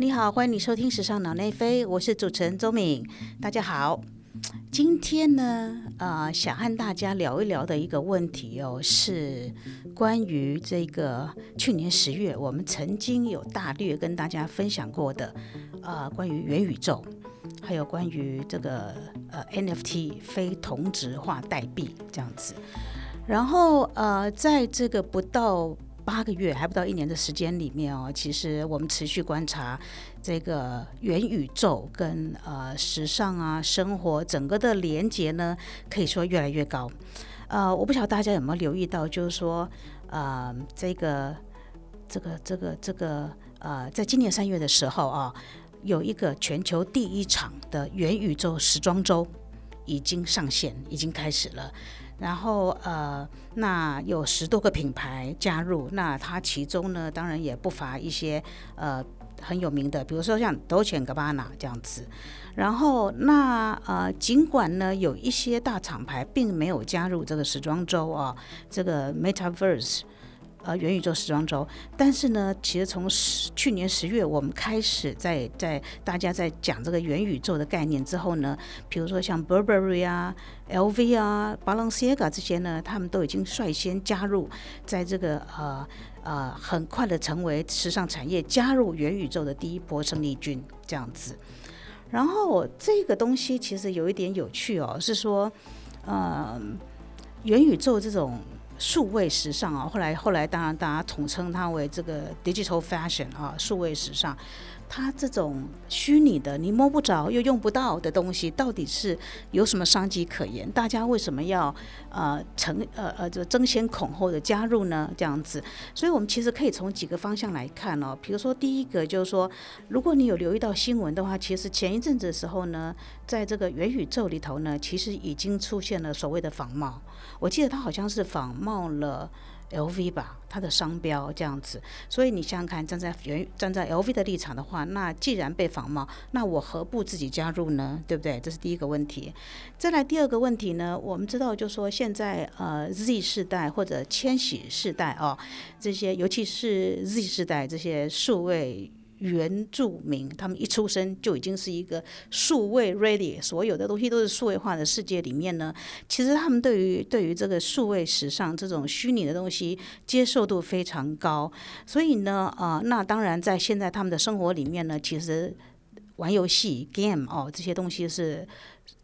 你好，欢迎你收听《时尚脑内飞》，我是主持人周敏。大家好，今天呢，呃，想和大家聊一聊的一个问题哦，是关于这个去年十月我们曾经有大略跟大家分享过的，呃，关于元宇宙，还有关于这个呃 NFT 非同质化代币这样子。然后呃，在这个不到八个月还不到一年的时间里面哦，其实我们持续观察这个元宇宙跟呃时尚啊生活整个的连接呢，可以说越来越高。呃，我不晓得大家有没有留意到，就是说呃这个这个这个这个呃，在今年三月的时候啊，有一个全球第一场的元宇宙时装周已经上线，已经开始了。然后呃，那有十多个品牌加入，那它其中呢，当然也不乏一些呃很有名的，比如说像 Dolce Gabbana 这样子。然后那呃，尽管呢有一些大厂牌并没有加入这个时装周啊，这个 Metaverse。呃，元宇宙时装周，但是呢，其实从十去年十月，我们开始在在大家在讲这个元宇宙的概念之后呢，比如说像 Burberry 啊、LV 啊、Balenciaga 这些呢，他们都已经率先加入，在这个呃呃很快的成为时尚产业加入元宇宙的第一波胜利军这样子。然后这个东西其实有一点有趣哦，是说，呃，元宇宙这种。数位时尚啊，后来后来当然大家统称它为这个 digital fashion 啊，数位时尚。它这种虚拟的、你摸不着又用不到的东西，到底是有什么商机可言？大家为什么要呃成呃呃就争先恐后的加入呢？这样子，所以我们其实可以从几个方向来看哦。比如说第一个就是说，如果你有留意到新闻的话，其实前一阵子的时候呢，在这个元宇宙里头呢，其实已经出现了所谓的仿冒。我记得它好像是仿冒了。LV 吧，它的商标这样子，所以你想想看，站在元站在 LV 的立场的话，那既然被仿冒，那我何不自己加入呢？对不对？这是第一个问题。再来第二个问题呢，我们知道，就说现在呃 Z 世代或者千禧世代哦，这些尤其是 Z 世代这些数位。原住民，他们一出生就已经是一个数位 ready，所有的东西都是数位化的世界里面呢。其实他们对于对于这个数位时尚这种虚拟的东西接受度非常高，所以呢，呃，那当然在现在他们的生活里面呢，其实玩游戏 game 哦这些东西是。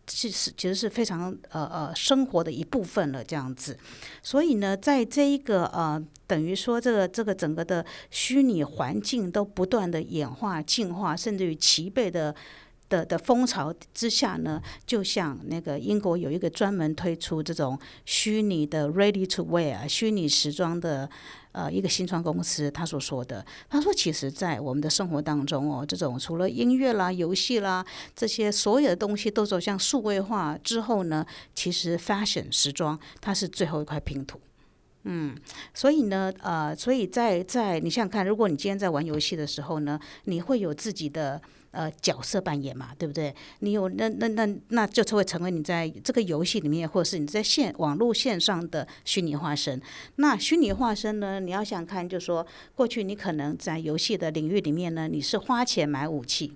其实其实是非常呃呃生活的一部分了，这样子。所以呢，在这一个呃等于说这个这个整个的虚拟环境都不断的演化进化，甚至于齐备的的的风潮之下呢，就像那个英国有一个专门推出这种虚拟的 ready to wear 虚拟时装的。呃，一个新创公司他所说的，他说，其实，在我们的生活当中哦，这种除了音乐啦、游戏啦这些所有的东西都走向数位化之后呢，其实 fashion 时装它是最后一块拼图。嗯，所以呢，呃，所以在在你想想看，如果你今天在玩游戏的时候呢，你会有自己的。呃，角色扮演嘛，对不对？你有那那那那就会成为你在这个游戏里面，或者是你在线网络线上的虚拟化身。那虚拟化身呢？你要想看，就说过去你可能在游戏的领域里面呢，你是花钱买武器，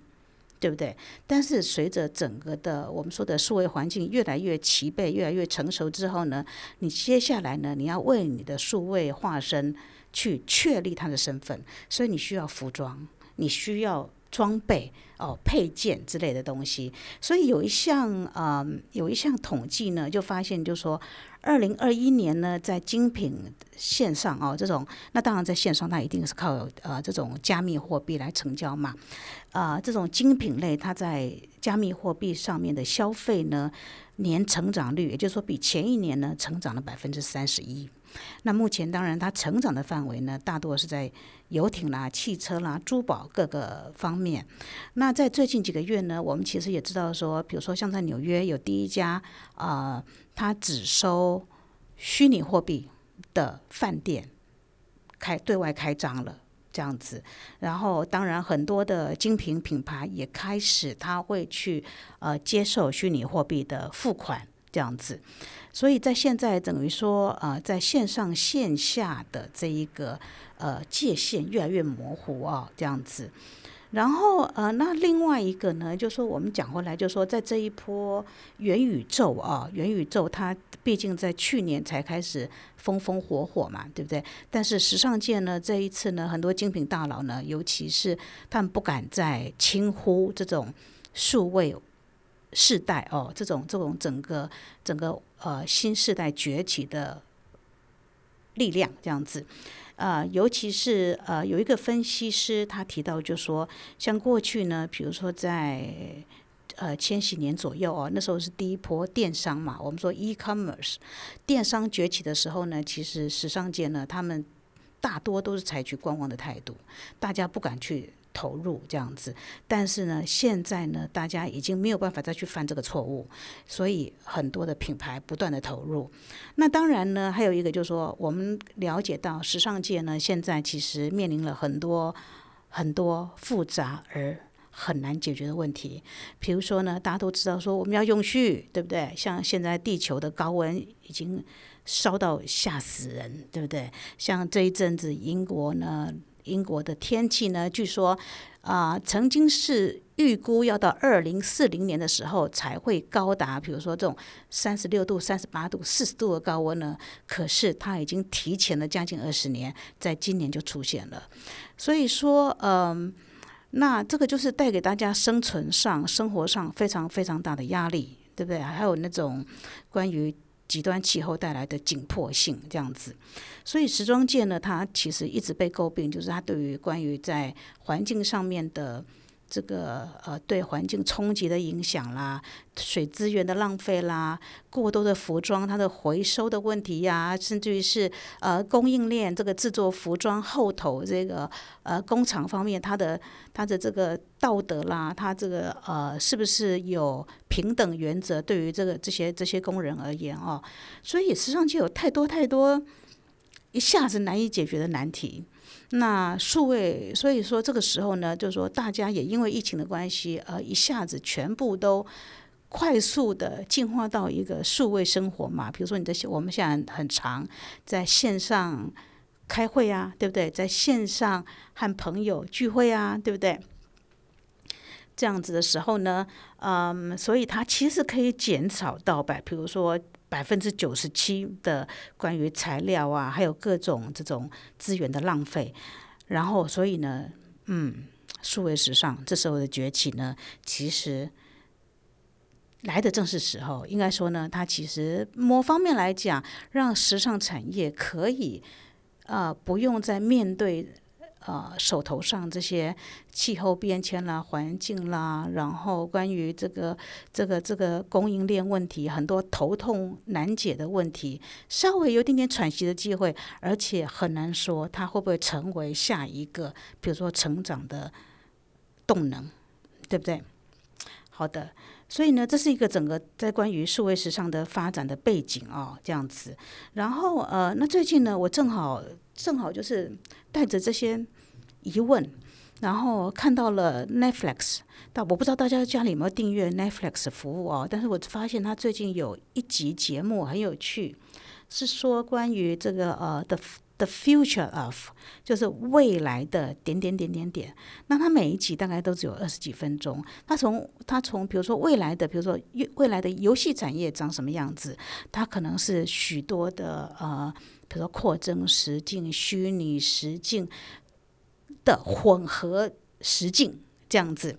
对不对？但是随着整个的我们说的数位环境越来越齐备、越来越成熟之后呢，你接下来呢，你要为你的数位化身去确立他的身份，所以你需要服装，你需要。装备哦，配件之类的东西，所以有一项呃，有一项统计呢，就发现就说，二零二一年呢，在精品线上哦，这种那当然在线上，它一定是靠呃这种加密货币来成交嘛，啊，这种精品类它在加密货币上面的消费呢，年成长率，也就是说比前一年呢，成长了百分之三十一。那目前当然它成长的范围呢，大多是在。游艇啦、汽车啦、珠宝各个方面。那在最近几个月呢，我们其实也知道说，比如说像在纽约有第一家啊，它只收虚拟货币的饭店开对外开张了，这样子。然后当然很多的精品品牌也开始，他会去呃接受虚拟货币的付款这样子。所以在现在等于说呃，在线上线下的这一个。呃，界限越来越模糊啊，这样子。然后呃，那另外一个呢，就说我们讲回来，就说在这一波元宇宙啊，元宇宙它毕竟在去年才开始风风火火嘛，对不对？但是时尚界呢，这一次呢，很多精品大佬呢，尤其是他们不敢再轻忽这种数位世代哦，这种这种整个整个呃新时代崛起的力量这样子。呃，尤其是呃，有一个分析师他提到，就说像过去呢，比如说在呃千禧年左右哦，那时候是第一波电商嘛，我们说 e-commerce 电商崛起的时候呢，其实时尚界呢，他们大多都是采取观望的态度，大家不敢去。投入这样子，但是呢，现在呢，大家已经没有办法再去犯这个错误，所以很多的品牌不断的投入。那当然呢，还有一个就是说，我们了解到时尚界呢，现在其实面临了很多很多复杂而很难解决的问题。比如说呢，大家都知道说我们要永续，对不对？像现在地球的高温已经烧到吓死人，对不对？像这一阵子英国呢。英国的天气呢？据说啊，曾经是预估要到二零四零年的时候才会高达，比如说这种三十六度、三十八度、四十度的高温呢。可是它已经提前了将近二十年，在今年就出现了。所以说，嗯，那这个就是带给大家生存上、生活上非常非常大的压力，对不对？还有那种关于。极端气候带来的紧迫性这样子，所以时装界呢，它其实一直被诟病，就是它对于关于在环境上面的。这个呃，对环境冲击的影响啦，水资源的浪费啦，过多的服装它的回收的问题呀，甚至于是呃供应链这个制作服装后头这个呃工厂方面它的它的这个道德啦，它这个呃是不是有平等原则？对于这个这些这些工人而言哦，所以实际上就有太多太多一下子难以解决的难题。那数位，所以说这个时候呢，就是说大家也因为疫情的关系，呃，一下子全部都快速的进化到一个数位生活嘛。比如说你的，我们现在很长在线上开会啊，对不对？在线上和朋友聚会啊，对不对？这样子的时候呢，嗯，所以它其实可以减少到百，比如说。百分之九十七的关于材料啊，还有各种这种资源的浪费，然后所以呢，嗯，数位时尚这时候的崛起呢，其实来的正是时候。应该说呢，它其实某方面来讲，让时尚产业可以啊，不用再面对。呃，手头上这些气候变迁啦、环境啦，然后关于这个、这个、这个供应链问题，很多头痛难解的问题，稍微有点点喘息的机会，而且很难说它会不会成为下一个，比如说成长的动能，对不对？好的，所以呢，这是一个整个在关于数位时尚的发展的背景哦，这样子。然后呃，那最近呢，我正好正好就是带着这些。疑问，然后看到了 Netflix，但我不知道大家家里有没有订阅 Netflix 服务哦。但是我发现他最近有一集节目很有趣，是说关于这个呃 the the future of，就是未来的点点点点点。那他每一集大概都只有二十几分钟。他从他从比如说未来的，比如说未来的游戏产业长什么样子，它可能是许多的呃，比如说扩增实境、虚拟实境。的混合实境这样子，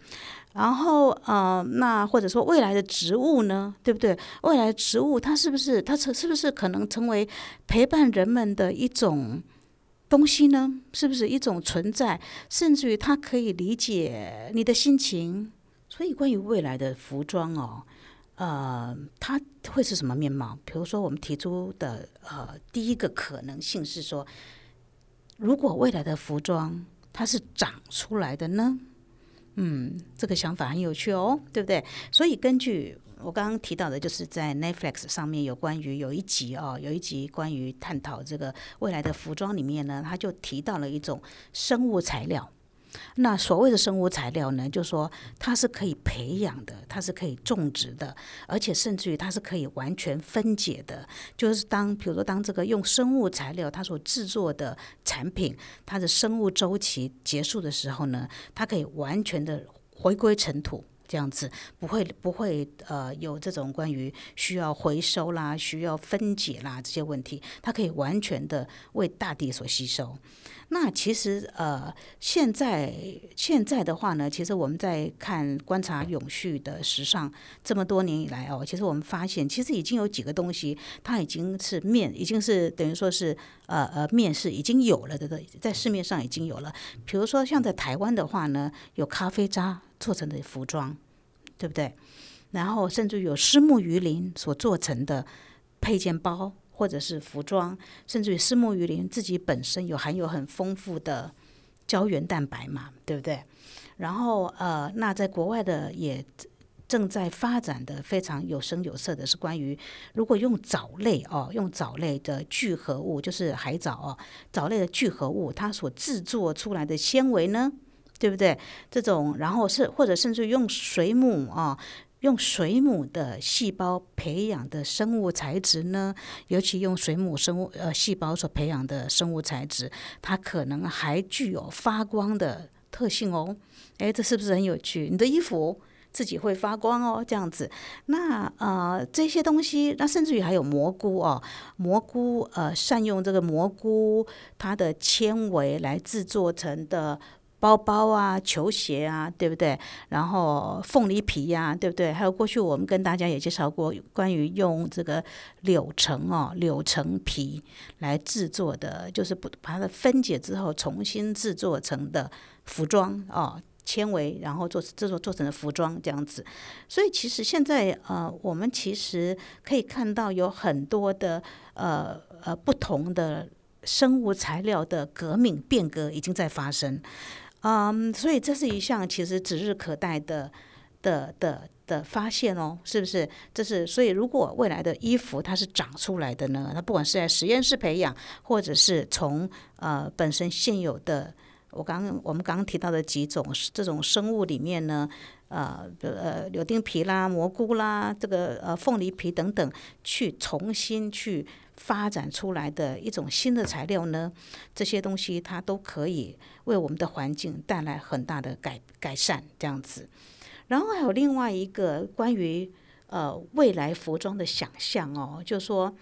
然后呃，那或者说未来的植物呢，对不对？未来植物它是不是它成是不是可能成为陪伴人们的一种东西呢？是不是一种存在？甚至于它可以理解你的心情。所以关于未来的服装哦，呃，它会是什么面貌？比如说我们提出的呃第一个可能性是说，如果未来的服装。它是长出来的呢，嗯，这个想法很有趣哦，对不对？所以根据我刚刚提到的，就是在 Netflix 上面有关于有一集哦，有一集关于探讨这个未来的服装里面呢，他就提到了一种生物材料，那所谓的生物材料呢，就说它是可以培养的，它是可以种植的，而且甚至于它是可以完全分解的。就是当比如说当这个用生物材料它所制作的产品，它的生物周期结束的时候呢，它可以完全的回归尘土。这样子不会不会呃有这种关于需要回收啦、需要分解啦这些问题，它可以完全的为大地所吸收。那其实呃现在现在的话呢，其实我们在看观察永续的时尚这么多年以来哦，其实我们发现其实已经有几个东西，它已经是面已经是等于说是呃呃面是已经有了的，在市面上已经有了。比如说像在台湾的话呢，有咖啡渣。做成的服装，对不对？然后甚至有丝木鱼鳞所做成的配件包，或者是服装，甚至于丝木鱼鳞自己本身有含有很丰富的胶原蛋白嘛，对不对？然后呃，那在国外的也正在发展的非常有声有色的是关于，如果用藻类哦，用藻类的聚合物，就是海藻哦，藻类的聚合物，它所制作出来的纤维呢？对不对？这种，然后是或者甚至用水母啊，用水母的细胞培养的生物材质呢，尤其用水母生物呃细胞所培养的生物材质，它可能还具有发光的特性哦。哎，这是不是很有趣？你的衣服自己会发光哦，这样子。那呃这些东西，那甚至于还有蘑菇哦，蘑菇呃善用这个蘑菇它的纤维来制作成的。包包啊，球鞋啊，对不对？然后凤梨皮呀，对不对？还有过去我们跟大家也介绍过关于用这个柳橙哦，柳橙皮来制作的，就是不把它分解之后重新制作成的服装哦，纤维然后做制作做成的服装这样子。所以其实现在呃，我们其实可以看到有很多的呃呃不同的生物材料的革命变革已经在发生。嗯，所以这是一项其实指日可待的的的的发现哦，是不是？这是所以，如果未来的衣服它是长出来的呢？它不管是在实验室培养，或者是从呃本身现有的，我刚刚我们刚刚提到的几种这种生物里面呢，呃呃柳丁皮啦、蘑菇啦、这个呃凤梨皮等等，去重新去。发展出来的一种新的材料呢，这些东西它都可以为我们的环境带来很大的改改善，这样子。然后还有另外一个关于呃未来服装的想象哦，就是说，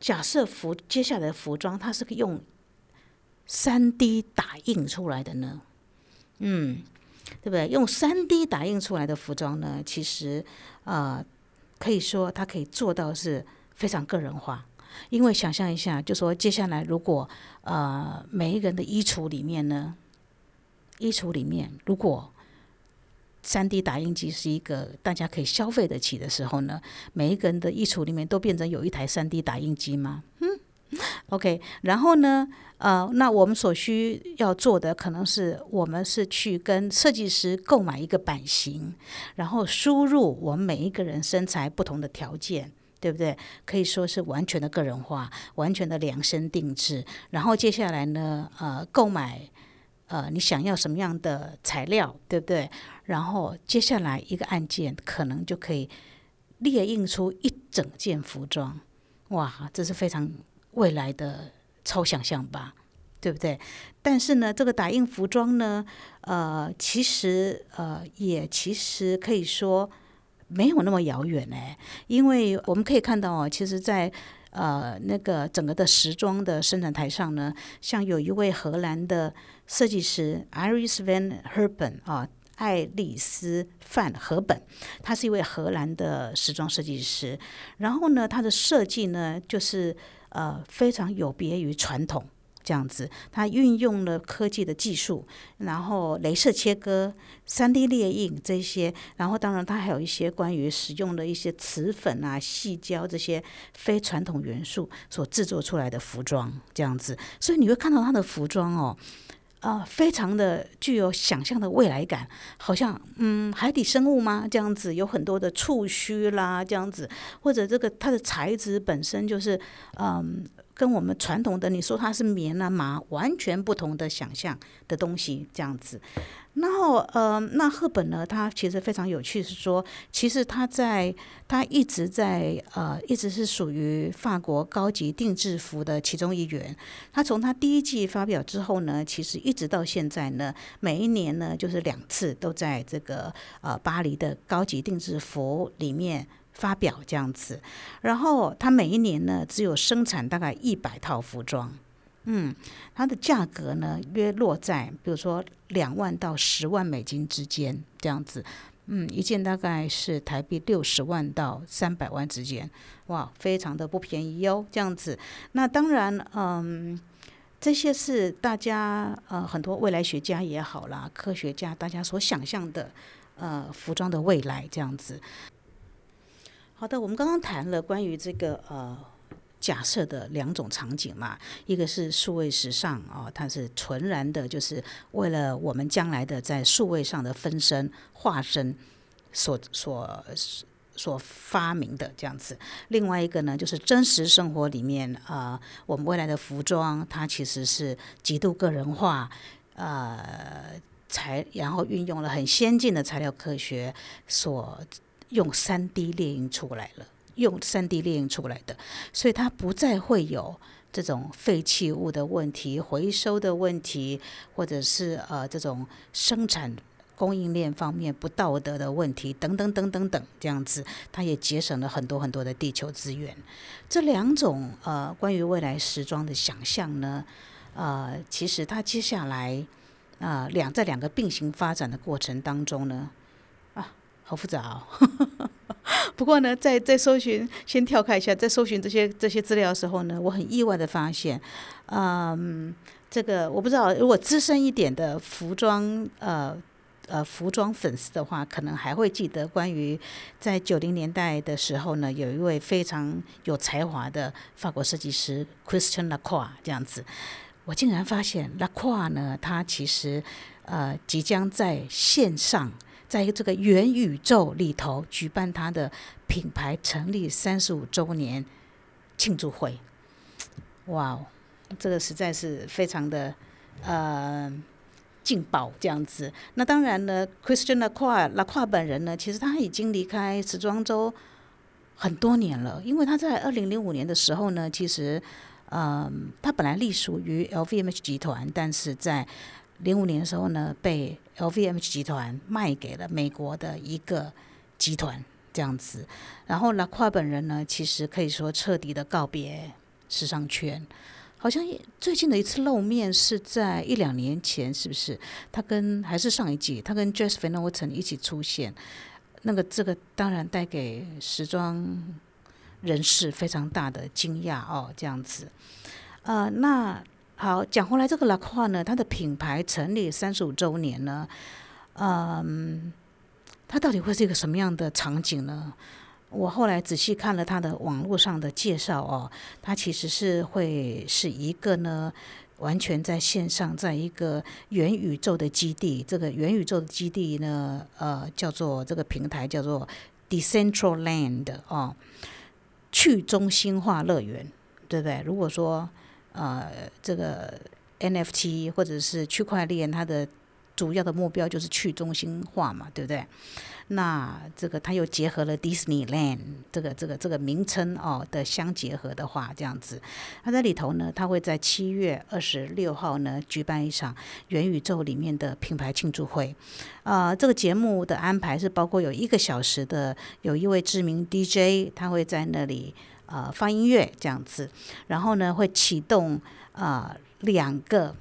假设服接下来服装它是用三 D 打印出来的呢，嗯，对不对？用三 D 打印出来的服装呢，其实呃可以说它可以做到是非常个人化。因为想象一下，就说接下来如果呃每一个人的衣橱里面呢，衣橱里面如果三 D 打印机是一个大家可以消费得起的时候呢，每一个人的衣橱里面都变成有一台三 D 打印机吗？嗯，OK。然后呢，呃，那我们所需要做的可能是我们是去跟设计师购买一个版型，然后输入我们每一个人身材不同的条件。对不对？可以说是完全的个人化，完全的量身定制。然后接下来呢，呃，购买呃你想要什么样的材料，对不对？然后接下来一个按键，可能就可以列印出一整件服装。哇，这是非常未来的超想象吧，对不对？但是呢，这个打印服装呢，呃，其实呃也其实可以说。没有那么遥远嘞，因为我们可以看到哦，其实，在呃那个整个的时装的生产台上呢，像有一位荷兰的设计师 Iris van Herben 啊，爱丽丝范荷本，他是一位荷兰的时装设计师，然后呢，他的设计呢，就是呃非常有别于传统。这样子，它运用了科技的技术，然后镭射切割、三 D 列印这些，然后当然它还有一些关于使用的一些瓷粉啊、细胶这些非传统元素所制作出来的服装，这样子，所以你会看到它的服装哦，啊，非常的具有想象的未来感，好像嗯，海底生物吗？这样子有很多的触须啦，这样子，或者这个它的材质本身就是嗯。跟我们传统的你说它是棉啊麻完全不同的想象的东西这样子。然后呃，那赫本呢，他其实非常有趣，是说其实他在他一直在呃一直是属于法国高级定制服的其中一员。他从他第一季发表之后呢，其实一直到现在呢，每一年呢就是两次都在这个呃巴黎的高级定制服里面。发表这样子，然后他每一年呢，只有生产大概一百套服装，嗯，它的价格呢约落在比如说两万到十万美金之间这样子，嗯，一件大概是台币六十万到三百万之间，哇，非常的不便宜哟，这样子。那当然，嗯，这些是大家呃很多未来学家也好啦，科学家大家所想象的呃服装的未来这样子。好的，我们刚刚谈了关于这个呃假设的两种场景嘛，一个是数位时尚啊，它是纯然的，就是为了我们将来的在数位上的分身化身所所所发明的这样子。另外一个呢，就是真实生活里面啊，我们未来的服装它其实是极度个人化，呃，材然后运用了很先进的材料科学所。用三 D 列印出来了，用三 D 列印出来的，所以它不再会有这种废弃物的问题、回收的问题，或者是呃这种生产供应链方面不道德的问题等等等等等这样子，它也节省了很多很多的地球资源。这两种呃关于未来时装的想象呢，呃，其实它接下来啊两在两个并行发展的过程当中呢。好复杂哦，不过呢，在在搜寻，先跳开一下，在搜寻这些这些资料的时候呢，我很意外的发现，嗯，这个我不知道，如果资深一点的服装呃呃服装粉丝的话，可能还会记得关于在九零年代的时候呢，有一位非常有才华的法国设计师 Christian Lacroix 这样子，我竟然发现 Lacroix 呢，他其实呃即将在线上。在这个元宇宙里头举办他的品牌成立三十五周年庆祝会，哇，这个实在是非常的呃劲爆这样子。那当然呢，Christian Lacroix Lacroix 本人呢，其实他已经离开时装周很多年了，因为他在二零零五年的时候呢，其实嗯，他本来隶属于 LVMH 集团，但是在零五年的时候呢，被 LVMH 集团卖给了美国的一个集团，这样子。然后拉夸本人呢，其实可以说彻底的告别时尚圈。好像最近的一次露面是在一两年前，是不是？他跟还是上一季，他跟 Jess Van Noten 一起出现。那个这个当然带给时装人士非常大的惊讶哦，这样子。呃，那。好，讲回来，这个拉胯呢，它的品牌成立三十五周年呢，嗯，它到底会是一个什么样的场景呢？我后来仔细看了它的网络上的介绍哦，它其实是会是一个呢，完全在线上，在一个元宇宙的基地。这个元宇宙的基地呢，呃，叫做这个平台叫做 Decentraland 哦，去中心化乐园，对不对？如果说呃，这个 NFT 或者是区块链，它的主要的目标就是去中心化嘛，对不对？那这个它又结合了 Disneyland 这个这个这个名称哦的相结合的话，这样子，它在里头呢，它会在七月二十六号呢举办一场元宇宙里面的品牌庆祝会。啊，这个节目的安排是包括有一个小时的，有一位知名 DJ，他会在那里。呃，放音乐这样子，然后呢，会启动啊两个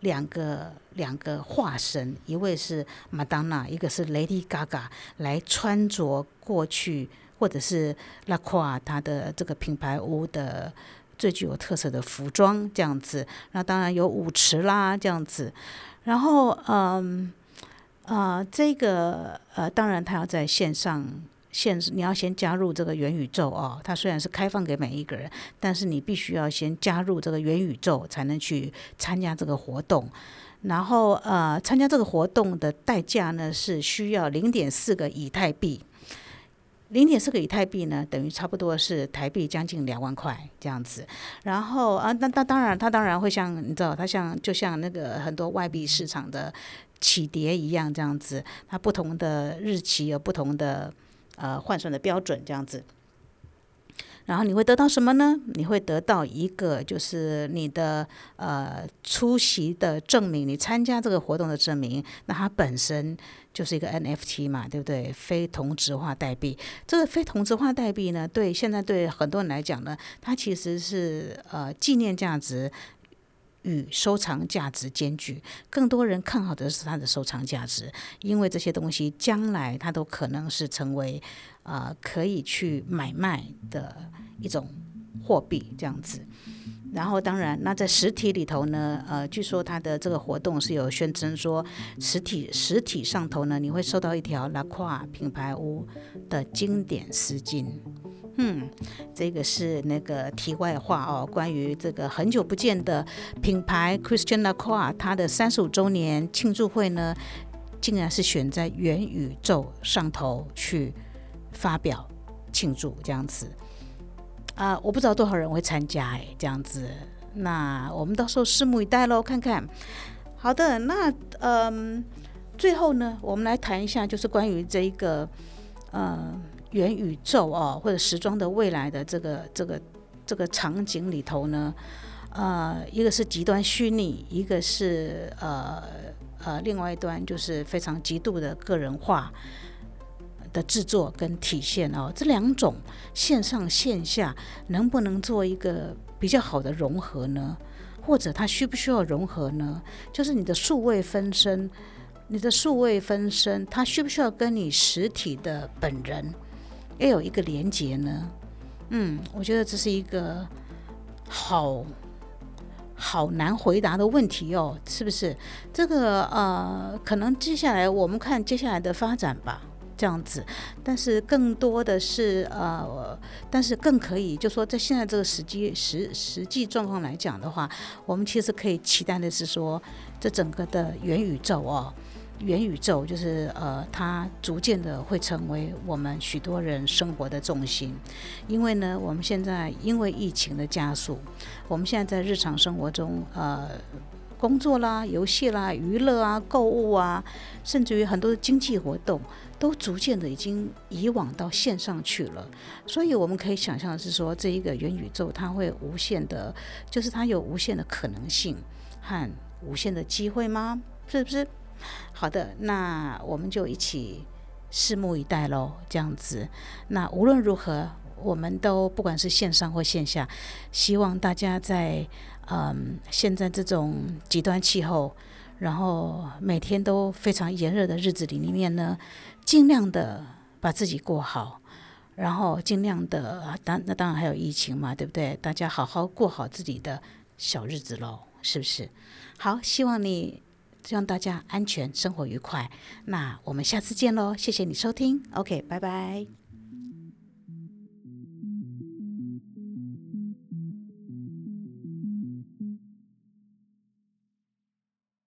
两个两个化身，一位是马当娜，一个是 Lady Gaga，来穿着过去或者是拉胯它的这个品牌屋的最具有特色的服装这样子。那当然有舞池啦这样子，然后嗯啊这个呃，当然他要在线上。现你要先加入这个元宇宙哦，它虽然是开放给每一个人，但是你必须要先加入这个元宇宙才能去参加这个活动。然后呃，参加这个活动的代价呢是需要零点四个以太币，零点四个以太币呢，等于差不多是台币将近两万块这样子。然后啊，那那当然，它当然会像你知道，它像就像那个很多外币市场的起跌一样这样子，它不同的日期有不同的呃换算的标准这样子。然后你会得到什么呢？你会得到一个就是你的呃出席的证明，你参加这个活动的证明。那它本身就是一个 NFT 嘛，对不对？非同质化代币。这个非同质化代币呢，对现在对很多人来讲呢，它其实是呃纪念价值与收藏价值兼具。更多人看好的是它的收藏价值，因为这些东西将来它都可能是成为。啊，可以去买卖的一种货币这样子，然后当然，那在实体里头呢，呃，据说它的这个活动是有宣称说，实体实体上头呢，你会收到一条拉胯品牌屋的经典丝巾。嗯，这个是那个题外话哦，关于这个很久不见的品牌 Christian Lacroix，它的三十五周年庆祝会呢，竟然是选在元宇宙上头去。发表庆祝这样子啊，我不知道多少人会参加哎，这样子，那我们到时候拭目以待喽，看看。好的，那嗯，最后呢，我们来谈一下，就是关于这一个呃元宇宙哦，或者时装的未来的这个这个这个场景里头呢，呃，一个是极端虚拟，一个是呃呃，另外一端就是非常极度的个人化。的制作跟体现哦，这两种线上线下能不能做一个比较好的融合呢？或者它需不需要融合呢？就是你的数位分身，你的数位分身，它需不需要跟你实体的本人要有一个连接呢？嗯，我觉得这是一个好好难回答的问题哦，是不是？这个呃，可能接下来我们看接下来的发展吧。这样子，但是更多的是呃，但是更可以，就说在现在这个实际实实际状况来讲的话，我们其实可以期待的是说，这整个的元宇宙哦，元宇宙就是呃，它逐渐的会成为我们许多人生活的重心，因为呢，我们现在因为疫情的加速，我们现在在日常生活中呃。工作啦、游戏啦、娱乐啊、购物啊，甚至于很多的经济活动，都逐渐的已经移往到线上去了。所以我们可以想象的是说，这一个元宇宙它会无限的，就是它有无限的可能性和无限的机会吗？是不是？好的，那我们就一起拭目以待喽。这样子，那无论如何，我们都不管是线上或线下，希望大家在。嗯，现在这种极端气候，然后每天都非常炎热的日子里，面呢，尽量的把自己过好，然后尽量的，当那当然还有疫情嘛，对不对？大家好好过好自己的小日子喽，是不是？好，希望你，希望大家安全，生活愉快。那我们下次见喽，谢谢你收听，OK，拜拜。